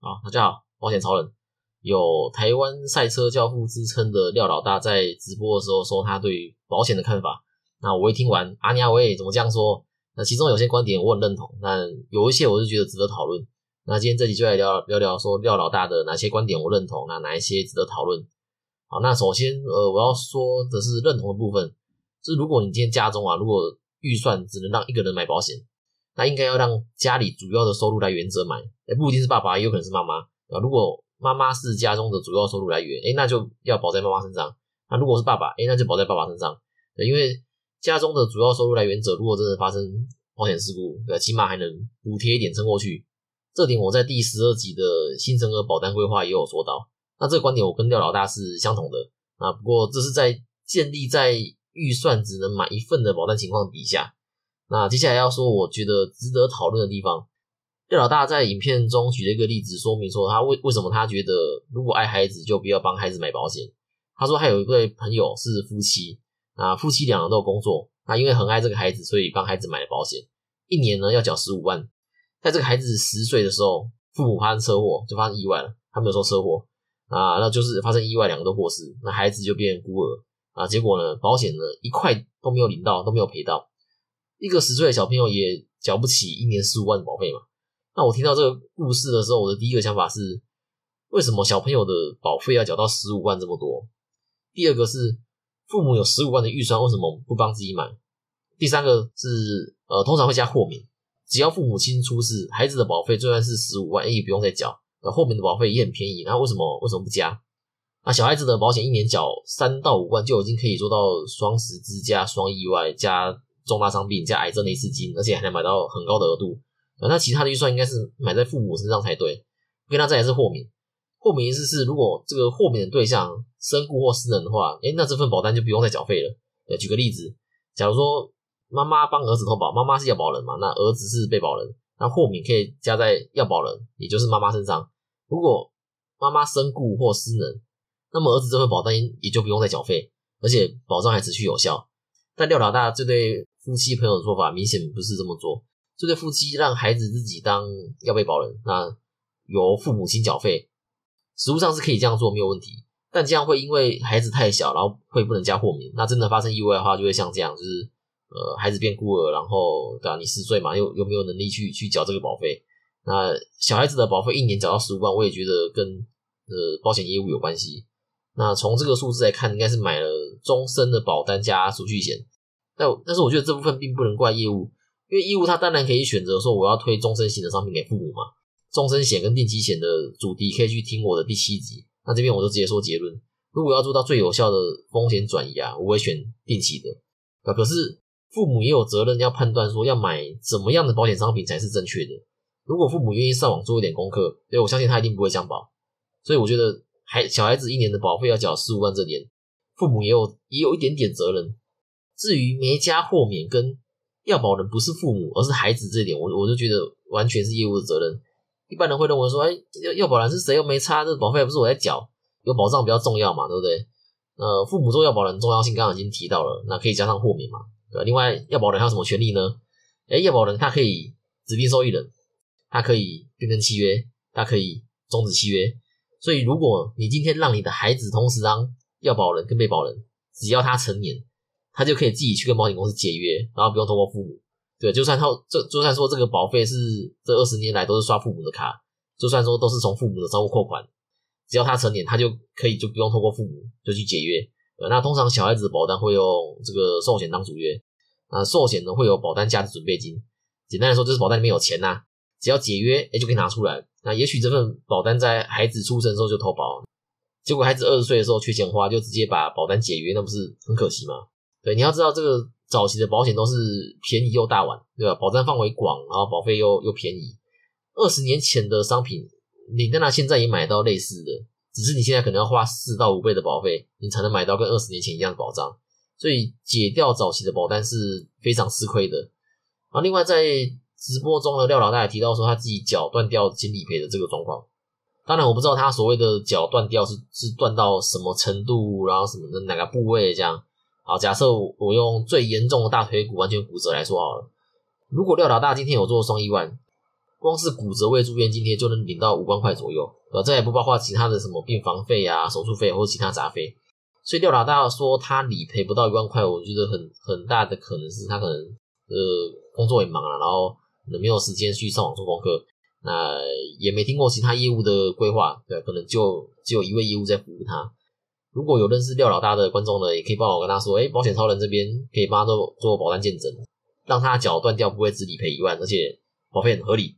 啊，大家好，保险超人有台湾赛车教父之称的廖老大在直播的时候说他对保险的看法。那我一听完，阿尼阿威怎么这样说？那其中有些观点我很认同，但有一些我是觉得值得讨论。那今天这集就来聊聊聊说廖老大的哪些观点我认同，那哪一些值得讨论？好，那首先呃我要说的是认同的部分，就是如果你今天家中啊，如果预算只能让一个人买保险。那应该要让家里主要的收入来源者买，哎，不一定是爸爸，也有可能是妈妈啊。如果妈妈是家中的主要收入来源，哎，那就要保在妈妈身上。那如果是爸爸，哎，那就保在爸爸身上。对，因为家中的主要收入来源者，如果真的发生保险事故，对，起码还能补贴一点撑过去。这点我在第十二集的新生儿保单规划也有说到。那这个观点我跟廖老大是相同的啊。不过这是在建立在预算只能买一份的保单情况底下。那接下来要说，我觉得值得讨论的地方，叶老大在影片中举了一个例子，说明说他为为什么他觉得如果爱孩子就不要帮孩子买保险。他说他有一对朋友是夫妻，啊，夫妻两人都有工作，那因为很爱这个孩子，所以帮孩子买了保险，一年呢要缴十五万。在这个孩子十岁的时候，父母发生车祸，就发生意外了。他没有说车祸啊，那就是发生意外，两个都过世，那孩子就变孤儿啊。结果呢，保险呢一块都没有领到，都没有赔到。一个十岁的小朋友也缴不起一年十五万的保费嘛？那我听到这个故事的时候，我的第一个想法是：为什么小朋友的保费要缴到十五万这么多？第二个是父母有十五万的预算，为什么不帮自己买？第三个是呃，通常会加豁免，只要父母亲出事，孩子的保费就算是十五万，也不用再缴。那后面的保费也很便宜，那为什么为什么不加？那小孩子的保险一年缴三到五万就已经可以做到双十支加双意外加。重大伤病加癌症的一次金，而且还能买到很高的额度。那其他的预算应该是买在父母身上才对。因为那再来是豁免，豁免意思是如果这个豁免的对象身故或失能的话，诶，那这份保单就不用再缴费了。呃，举个例子，假如说妈妈帮儿子投保，妈妈是要保人嘛，那儿子是被保人，那豁免可以加在要保人，也就是妈妈身上。如果妈妈身故或失能，那么儿子这份保单也就不用再缴费，而且保障还持续有效。但廖老大这对夫妻朋友的做法明显不是这么做，这对夫妻让孩子自己当要被保人，那由父母亲缴费，实物上是可以这样做没有问题，但这样会因为孩子太小，然后会不能加豁免，那真的发生意外的话，就会像这样，就是呃孩子变孤儿，然后对吧？你十岁嘛，又又没有能力去去缴这个保费，那小孩子的保费一年缴到十五万，我也觉得跟呃保险业务有关系。那从这个数字来看，应该是买了终身的保单加储蓄险。但但是我觉得这部分并不能怪业务，因为业务它当然可以选择说我要推终身型的商品给父母嘛。终身险跟定期险的主题可以去听我的第七集。那这边我就直接说结论：如果要做到最有效的风险转移啊，我会选定期的。啊，可是父母也有责任要判断说要买怎么样的保险商品才是正确的。如果父母愿意上网做一点功课，所以我相信他一定不会降保。所以我觉得。孩小孩子一年的保费要缴十五万，这点父母也有也有一点点责任。至于没加豁免跟要保人不是父母而是孩子这点，我我就觉得完全是业务的责任。一般人会认为说，哎，要要保人是谁又没差，这保费不是我在缴，有保障比较重要嘛，对不对？呃，父母做要保人重要性刚刚已经提到了，那可以加上豁免嘛，对吧？另外，要保人还有什么权利呢？哎，要保人他可以指定受益人，他可以变更契约，他可以终止契约。所以，如果你今天让你的孩子同时当要保人跟被保人，只要他成年，他就可以自己去跟保险公司解约，然后不用通过父母。对，就算他这就算说这个保费是这二十年来都是刷父母的卡，就算说都是从父母的账户扣款，只要他成年，他就可以就不用通过父母就去解约。呃，那通常小孩子的保单会用这个寿险当主约，啊，寿险呢会有保单价值准备金，简单来说就是保单里面有钱呐，只要解约，哎就可以拿出来。那也许这份保单在孩子出生的时候就投保，结果孩子二十岁的时候缺钱花，就直接把保单解约，那不是很可惜吗？对，你要知道这个早期的保险都是便宜又大碗，对吧？保障范围广，然后保费又又便宜。二十年前的商品，你当然现在也买到类似的，只是你现在可能要花四到五倍的保费，你才能买到跟二十年前一样的保障。所以解掉早期的保单是非常吃亏的。啊，另外在直播中呢，廖老大也提到说他自己脚断掉经理赔的这个状况。当然，我不知道他所谓的脚断掉是是断到什么程度，然后什么的哪个部位这样。好，假设我用最严重的大腿骨完全骨折来说好了。如果廖老大今天有做双一万，光是骨折未住院津贴就能领到五万块左右，呃，这也不包括其他的什么病房费啊、手术费或其他杂费。所以廖老大说他理赔不到一万块，我觉得很很大的可能是他可能呃工作也忙了，然后没有时间去上网做功课，那也没听过其他业务的规划，对，可能就只有一位业务在服务他。如果有认识廖老大的观众呢，也可以帮我跟他说，哎，保险超人这边可以帮他做做保单见证，让他脚断掉不会只理赔一万，而且保费很合理。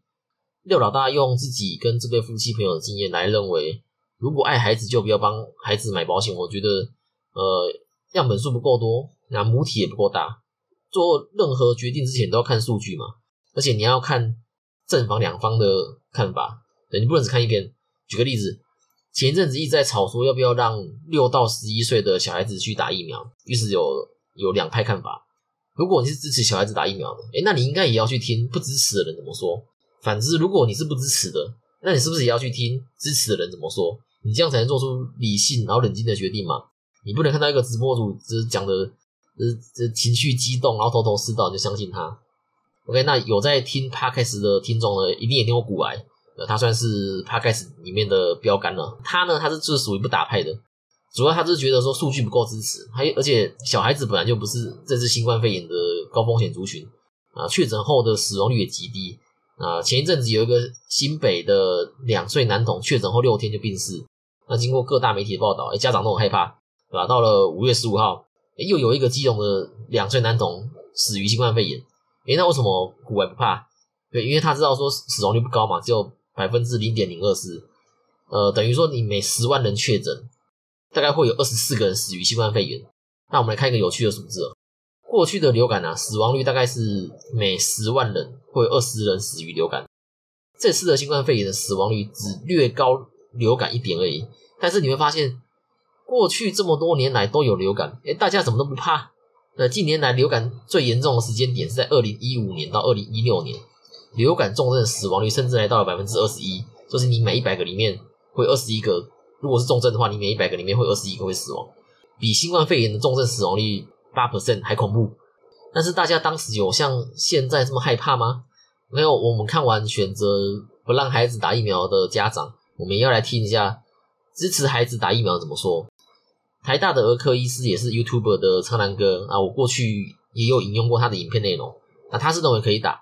廖老大用自己跟这对夫妻朋友的经验来认为，如果爱孩子就不要帮孩子买保险。我觉得，呃，样本数不够多，那母体也不够大，做任何决定之前都要看数据嘛，而且你要看正反两方的看法，你不能只看一边。举个例子。前一阵子一直在吵说要不要让六到十一岁的小孩子去打疫苗，于是有有两派看法。如果你是支持小孩子打疫苗的，诶那你应该也要去听不支持的人怎么说。反之，如果你是不支持的，那你是不是也要去听支持的人怎么说？你这样才能做出理性然后冷静的决定嘛？你不能看到一个直播主只讲的呃这情绪激动，然后头头是道就相信他。OK，那有在听 Podcast 的听众呢，一定也听过古癌。呃，他算是 Podcast 里面的标杆了。他呢，他是就是属于不打派的，主要他是觉得说数据不够支持，还而且小孩子本来就不是这次新冠肺炎的高风险族群啊，确诊后的死亡率也极低啊。前一阵子有一个新北的两岁男童确诊后六天就病逝，那经过各大媒体的报道，哎，家长都很害怕，对吧？到了五月十五号，又有一个基隆的两岁男童死于新冠肺炎，哎，那为什么古外不怕？对，因为他知道说死亡率不高嘛，只有。百分之零点零二四，呃，等于说你每十万人确诊，大概会有二十四个人死于新冠肺炎。那我们来看一个有趣的数字哦，过去的流感啊，死亡率大概是每十万人会有二十人死于流感。这次的新冠肺炎的死亡率只略高流感一点而已。但是你会发现，过去这么多年来都有流感，诶大家怎么都不怕？那近年来流感最严重的时间点是在二零一五年到二零一六年。流感重症死亡率甚至来到了百分之二十一，就是你每一百个里面会二十一个，如果是重症的话，你每一百个里面会二十一个会死亡，比新冠肺炎的重症死亡率八 percent 还恐怖。但是大家当时有像现在这么害怕吗？没有。我们看完选择不让孩子打疫苗的家长，我们要来听一下支持孩子打疫苗怎么说。台大的儿科医师也是 YouTube 的苍南哥啊，我过去也有引用过他的影片内容，那他是认为可以打。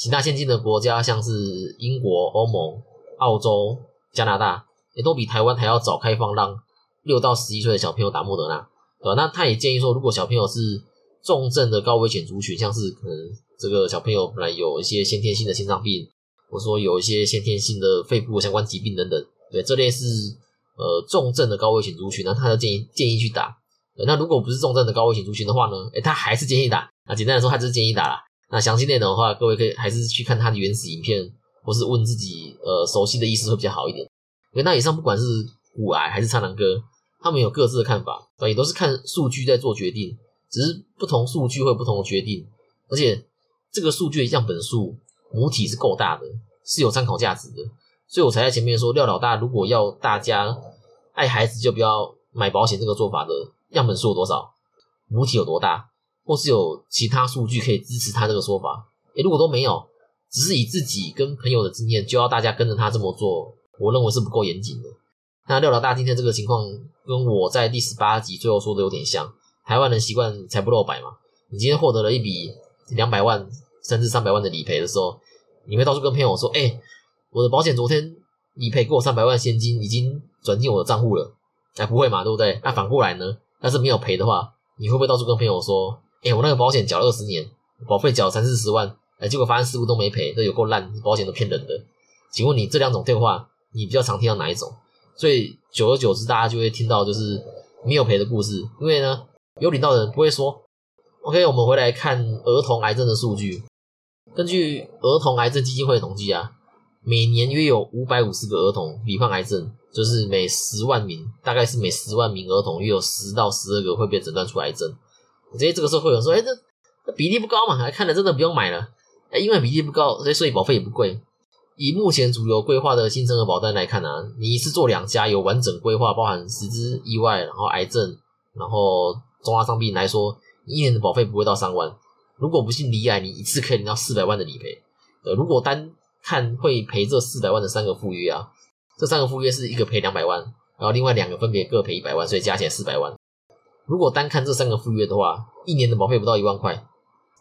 其他先进的国家，像是英国、欧盟、澳洲、加拿大，也都比台湾还要早开放，让六到十一岁的小朋友打莫德纳，对吧？那他也建议说，如果小朋友是重症的高危险族群，像是可能这个小朋友本来有一些先天性的心脏病，或者说有一些先天性的肺部相关疾病等等，对，这类是呃重症的高危险族群，那他就建议建议去打。那如果不是重症的高危险族群的话呢？诶他还是建议打。那简单来说，他就是建议打了。那详细内容的话，各位可以还是去看他的原始影片，或是问自己呃熟悉的意思会比较好一点。因为那以上不管是骨癌还是苍狼哥，他们有各自的看法，也都是看数据在做决定，只是不同数据会有不同的决定。而且这个数据的样本数母体是够大的，是有参考价值的，所以我才在前面说廖老大如果要大家爱孩子就不要买保险这个做法的样本数有多少，母体有多大。或是有其他数据可以支持他这个说法，诶，如果都没有，只是以自己跟朋友的经验，就要大家跟着他这么做，我认为是不够严谨的。那廖老大今天这个情况，跟我在第十八集最后说的有点像。台湾人习惯财不露白嘛，你今天获得了一笔两百万甚至三百万的理赔的时候，你会到处跟朋友说，哎，我的保险昨天理赔给我三百万现金，已经转进我的账户了。哎，不会嘛，对不对？那反过来呢？要是没有赔的话，你会不会到处跟朋友说？哎，我那个保险缴了二十年，保费缴三四十万，哎，结果发生事故都没赔，这有够烂，保险都骗人的。请问你这两种电话，你比较常听到哪一种？所以久而久之，大家就会听到就是没有赔的故事。因为呢，有领到的人不会说。OK，我们回来看儿童癌症的数据。根据儿童癌症基金会的统计啊，每年约有五百五十个儿童罹患癌症，就是每十万名，大概是每十万名儿童约有十到十二个会被诊断出癌症。所以这个时候会有人说：“哎，这这比例不高嘛？还看了真的不用买了。哎，因为比例不高，所以所以保费也不贵。以目前主流规划的新生儿保单来看啊，你一次做两家有完整规划，包含十肢意外，然后癌症，然后重大伤病来说，一年的保费不会到三万。如果不幸罹癌，你一次可以领到四百万的理赔。呃，如果单看会赔这四百万的三个附约啊，这三个附约是一个赔两百万，然后另外两个分别各赔一百万，所以加起来四百万。如果单看这三个附约的话，一年的保费不到一万块。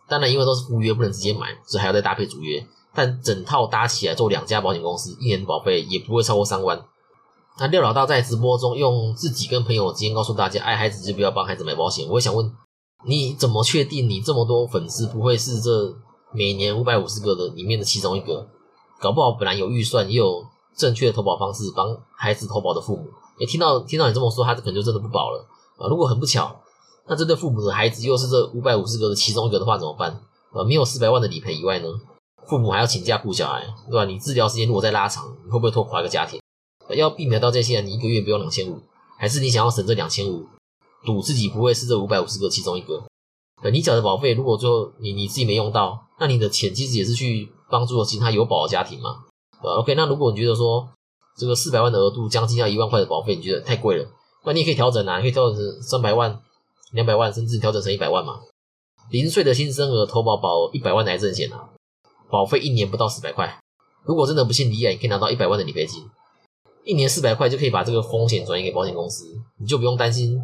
当然，因为都是附约，不能直接买，所以还要再搭配主约。但整套搭起来做两家保险公司，一年的保费也不会超过三万。那廖老大在直播中用自己跟朋友之间告诉大家，爱孩子就不要帮孩子买保险。我想问，你怎么确定你这么多粉丝不会是这每年五百五十个的里面的其中一个？搞不好本来有预算，也有正确的投保方式帮孩子投保的父母，也听到听到你这么说，他可能就真的不保了啊！如果很不巧，那这对父母的孩子又是这五百五十个的其中一个的话，怎么办？啊，没有四百万的理赔以外呢，父母还要请假顾小孩，对吧？你治疗时间如果再拉长，你会不会拖垮一个家庭？要避免到这些，你一个月不用两千五，还是你想要省这两千五，赌自己不会是这五百五十个其中一个？你缴的保费，如果最后你你自己没用到，那你的钱其实也是去帮助了其他有保的家庭嘛？呃，OK，那如果你觉得说这个四百万的额度将近要一万块的保费，你觉得太贵了，那你也可以调整啊，你可以调整成三百万、两百万，甚至调整成一百万嘛。零岁的新生儿投保保一百万的癌症险啊，保费一年不到四百块。如果真的不幸离癌，你可以拿到一百万的理赔金。一年四百块就可以把这个风险转移给保险公司，你就不用担心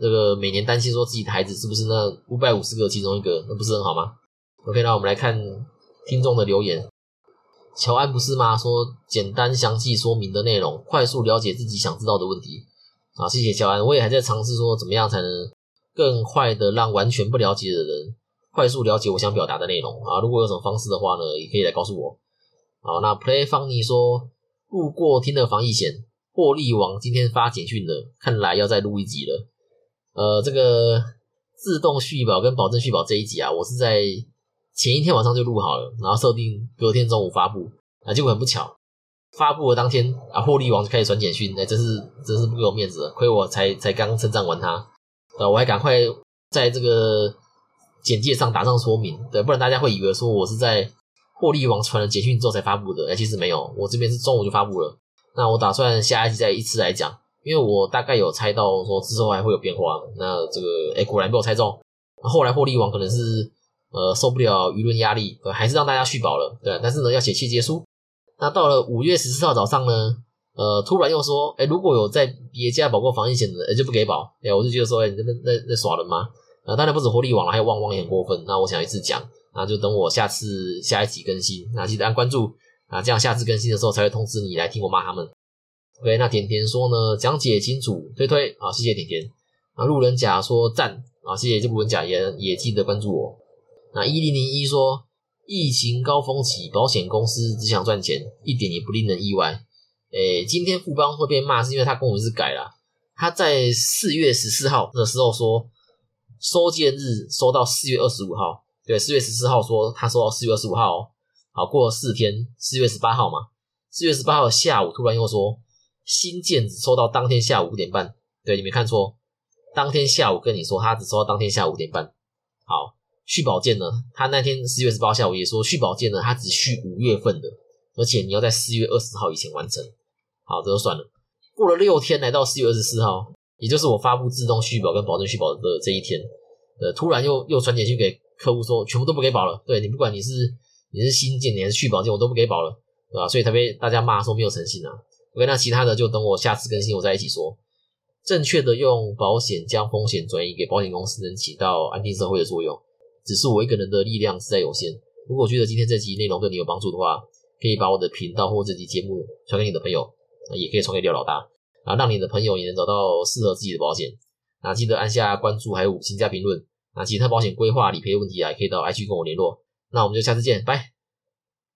这个每年担心说自己的孩子是不是那五百五十个其中一个，那不是很好吗？OK，那我们来看听众的留言。乔安不是吗？说简单详细说明的内容，快速了解自己想知道的问题。啊，谢谢乔安，我也还在尝试说怎么样才能更快的让完全不了解的人快速了解我想表达的内容啊。如果有什么方式的话呢，也可以来告诉我。好，那 Play Funny 说。路过听的防疫险，获利网今天发简讯了，看来要再录一集了。呃，这个自动续保跟保证续保这一集啊，我是在前一天晚上就录好了，然后设定隔天中午发布啊，结果很不巧，发布的当天啊，获利王就开始传简讯，哎，真是真是不给我面子，亏我才才刚称赞完他，啊，我还赶快在这个简介上打上说明，对，不然大家会以为说我是在。获利王传了简讯之后才发布的，哎，其实没有，我这边是中午就发布了。那我打算下一期再一次来讲，因为我大概有猜到说之后还会有变化。那这个，哎，果然被我猜中。后来获利王可能是呃受不了舆论压力，还是让大家续保了，对。但是呢，要写切结书。那到了五月十四号早上呢，呃，突然又说，哎，如果有在别家保过防疫险的，哎，就不给保。哎，我就觉得说，哎，你这边在在耍人吗？啊，当然不止活力网了，还有旺旺也很过分。那我想一次讲。那就等我下次下一集更新，那记得按关注啊，这样下次更新的时候才会通知你来听我骂他们。OK，那甜甜说呢，讲解清楚，推推啊，谢谢甜甜。啊，路人甲说赞啊，谢谢这路人甲也也记得关注我。那一零零一说，疫情高峰期，保险公司只想赚钱，一点也不令人意外。诶，今天富邦会被骂是因为他公文是改了，他在四月十四号的时候说收件日收到四月二十五号。对，四月十四号说他收到四月二十五号，好过了四天，四月十八号嘛，四月十八号下午突然又说新件只收到当天下午五点半，对，你没看错，当天下午跟你说他只收到当天下午五点半。好，续保件呢，他那天四月十八下午也说续保件呢，他只续五月份的，而且你要在四月二十号以前完成。好，这就算了。过了六天，来到四月二十四号，也就是我发布自动续保跟保证续保的这一天，呃，突然又又传简讯给。客户说全部都不给保了，对你不管你是你是新建你还是续保件，我都不给保了，对吧？所以他被大家骂说没有诚信啊。OK，那其他的就等我下次更新我再一起说。正确的用保险将风险转移给保险公司，能起到安定社会的作用。只是我一个人的力量实在有限。如果觉得今天这期内容对你有帮助的话，可以把我的频道或这期节目传给你的朋友，也可以传给廖老大啊，让你的朋友也能找到适合自己的保险。那记得按下关注，还有五星加评论。那其他保险规划理赔问题啊，也可以到 IG 跟我联络。那我们就下次见，拜。